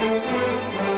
Música